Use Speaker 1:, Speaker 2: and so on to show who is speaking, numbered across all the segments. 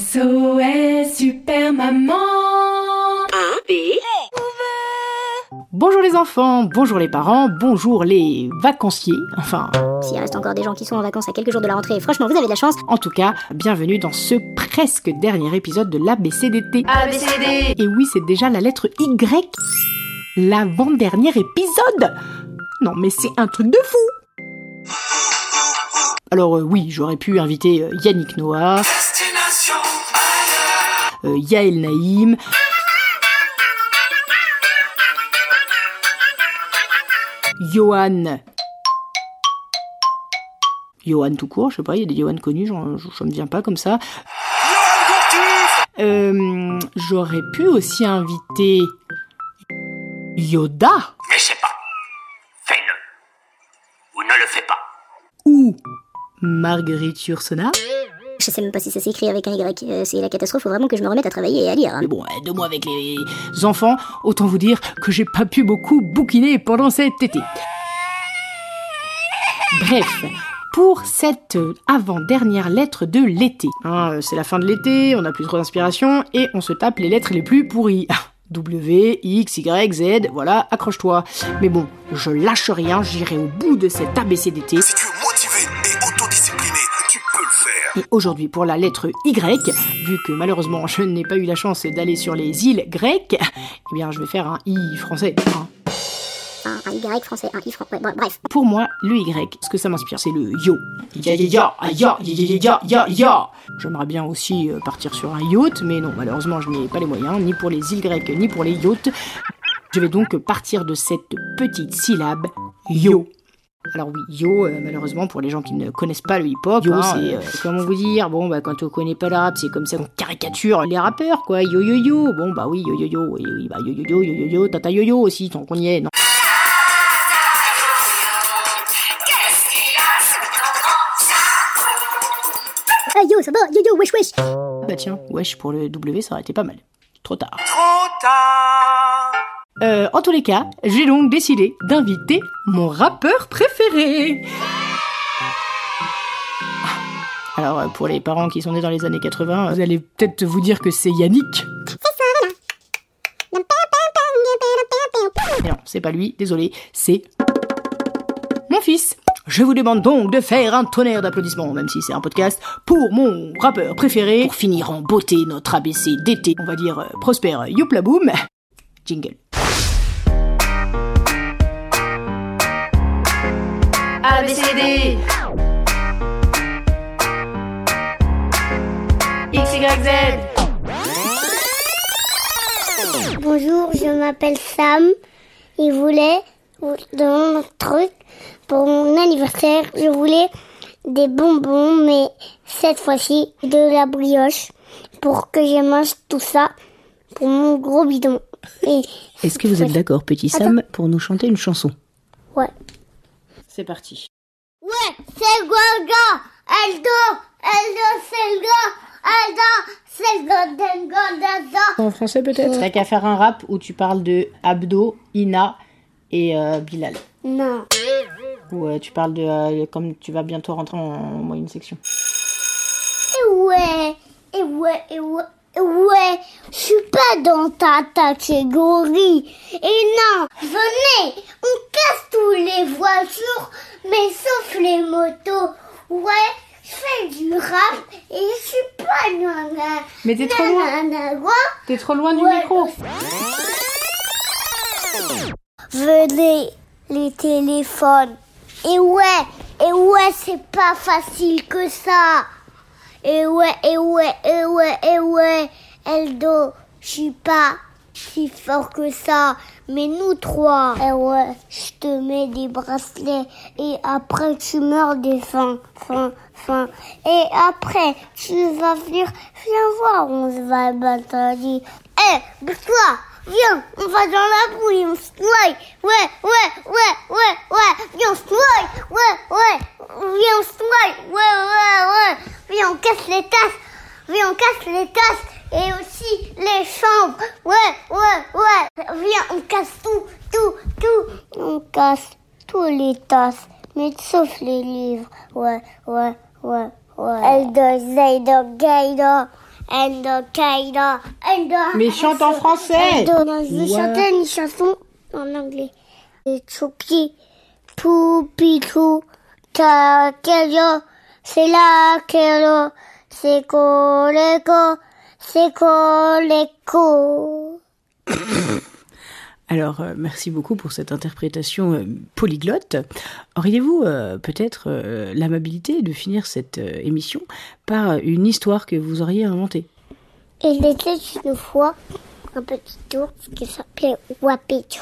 Speaker 1: SOS Super Maman
Speaker 2: Bonjour les enfants, bonjour les parents, bonjour les vacanciers, enfin...
Speaker 3: S'il reste encore des gens qui sont en vacances à quelques jours de la rentrée, franchement, vous avez de la chance.
Speaker 2: En tout cas, bienvenue dans ce presque dernier épisode de l'ABCDT.
Speaker 1: ABCD
Speaker 2: Et oui, c'est déjà la lettre Y. L'avant-dernier épisode Non mais c'est un truc de fou Alors euh, oui, j'aurais pu inviter euh, Yannick Noah, Yael Naïm, Johan. Johan tout court, je sais pas, il y a des Johan connus, j'en- ça me vient pas comme ça. Euh, J'aurais pu aussi inviter Yoda
Speaker 4: Mais c'est pas. Fais-le. Ou ne le fais pas.
Speaker 2: ou Marguerite Yourcenar.
Speaker 3: Je sais même pas si ça s'écrit avec un Y. euh, c'est la catastrophe, faut vraiment que je me remette à travailler et à lire. hein.
Speaker 2: Mais bon, deux mois avec les enfants, autant vous dire que j'ai pas pu beaucoup bouquiner pendant cet été. Bref, pour cette avant-dernière lettre de l'été. Hein, euh, c'est la fin de l'été, on n'a plus trop d'inspiration et on se tape les lettres les plus pourries. W, X, Y, Z, voilà, accroche-toi. Mais bon, je lâche rien, j'irai au bout de cet ABCDT.
Speaker 5: Si Et
Speaker 2: aujourd'hui, pour la lettre Y, vu que malheureusement je n'ai pas eu la chance d'aller sur les îles grecques, eh bien je vais faire un I français. hein.
Speaker 3: Un, un Y français, un I français. Ouais, bref.
Speaker 2: Pour moi, le Y, ce que ça m'inspire, c'est le yo. Ya ya ya, ya ya ya ya ya ya. J'aimerais bien aussi euh, partir sur un yacht, mais non, malheureusement, je n'ai pas les moyens, ni pour les îles grecques, ni pour les yachts. Je vais donc partir de cette petite syllabe yo. Alors oui, yo, euh, malheureusement, pour les gens qui ne connaissent pas le hip-hop, yo, c'est, euh, comment vous dire, bon, bah, quand on connaît pas le rap, c'est comme ça qu'on caricature les rappeurs, quoi, yo yo yo, bon, bah oui, yo yo yo, oui, oui, bah yo yo yo, yo yo yo, tata yo yo aussi, tant qu'on y est, non.
Speaker 3: Ah yo, ça va, yo yo, wesh wesh.
Speaker 2: Bah tiens, wesh, pour le W, ça aurait été pas mal. Trop tard.
Speaker 5: Trop tard.
Speaker 2: Euh, en tous les cas, j'ai donc décidé d'inviter mon rappeur préféré. Alors, euh, pour les parents qui sont nés dans les années 80, vous allez peut-être vous dire que c'est Yannick. Non, c'est pas lui, désolé, c'est mon fils. Je vous demande donc de faire un tonnerre d'applaudissements, même si c'est un podcast, pour mon rappeur préféré, pour finir en beauté notre ABC d'été, on va dire euh, Prosper Youpla Boom. Jingle.
Speaker 1: ABCD XYZ
Speaker 6: Bonjour, je m'appelle Sam. Il voulait vous demander un truc pour mon anniversaire. Je voulais des bonbons, mais cette fois-ci de la brioche pour que je mange tout ça pour mon gros bidon.
Speaker 2: Est-ce que vous êtes d'accord, petit Sam, pour nous chanter une chanson?
Speaker 6: Ouais.
Speaker 2: C'est parti.
Speaker 6: Ouais, c'est le gars. Eldo, Eldo, c'est le gars. Eldo, c'est le golden golden
Speaker 2: En français peut-être T'as qu'à faire un rap où tu parles de Abdo, Ina et euh, Bilal.
Speaker 6: Non.
Speaker 2: Ou euh, tu parles de... euh, comme tu vas bientôt rentrer en, en moyenne section.
Speaker 6: Et ouais, et ouais, et ouais, ouais, je suis pas dans ta catégorie. Et non, venez, on casse tous les voitures, mais sauf les motos. Ouais, je fais du rap et je suis pas nana.
Speaker 2: Mais t'es trop loin. T'es trop loin du
Speaker 6: Ouais.
Speaker 2: micro
Speaker 6: Venez, les téléphones. Et ouais, et ouais, c'est pas facile que ça. Et ouais, et ouais, et ouais, et ouais, Eldo, je suis pas si fort que ça. mais nous trois. Eh ouais, je te mets des bracelets et après tu meurs des fins, fins, fins. Et après, tu vas venir, viens voir, on se va battre. Eh, toi, viens, on va dans la bouille, on se. Ouais, ouais, ouais, ouais, ouais, viens, on se. Ouais, ouais, viens, on se. Ouais, casse les tasses. Viens, on casse les tasses et aussi les chambres. Ouais, ouais, ouais. Viens, on casse tout, tout, tout. On casse tous les tasses, mais sauf les livres. Ouais, ouais, ouais, ouais.
Speaker 2: Mais chante en français
Speaker 6: je chanter une chanson en anglais. Et Chucky, tout pitou, ta kello, c'est la kello, c'est koleko, c'est koleko.
Speaker 2: Alors, euh, merci beaucoup pour cette interprétation euh, polyglotte. Auriez-vous euh, peut-être l'amabilité de finir cette émission par une histoire que vous auriez inventée?
Speaker 6: Il était une fois un petit ours qui s'appelait Wapito.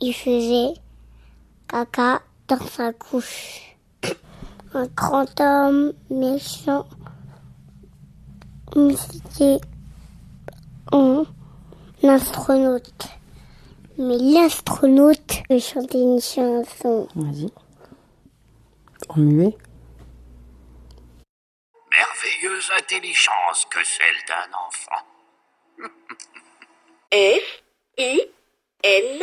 Speaker 6: Il faisait caca dans sa couche. Un grand homme méchant. Mais C'était un astronaute. Mais l'astronaute veut chanter une chanson.
Speaker 2: Vas-y. En muet
Speaker 5: Merveilleuse intelligence que celle d'un enfant.
Speaker 4: F I N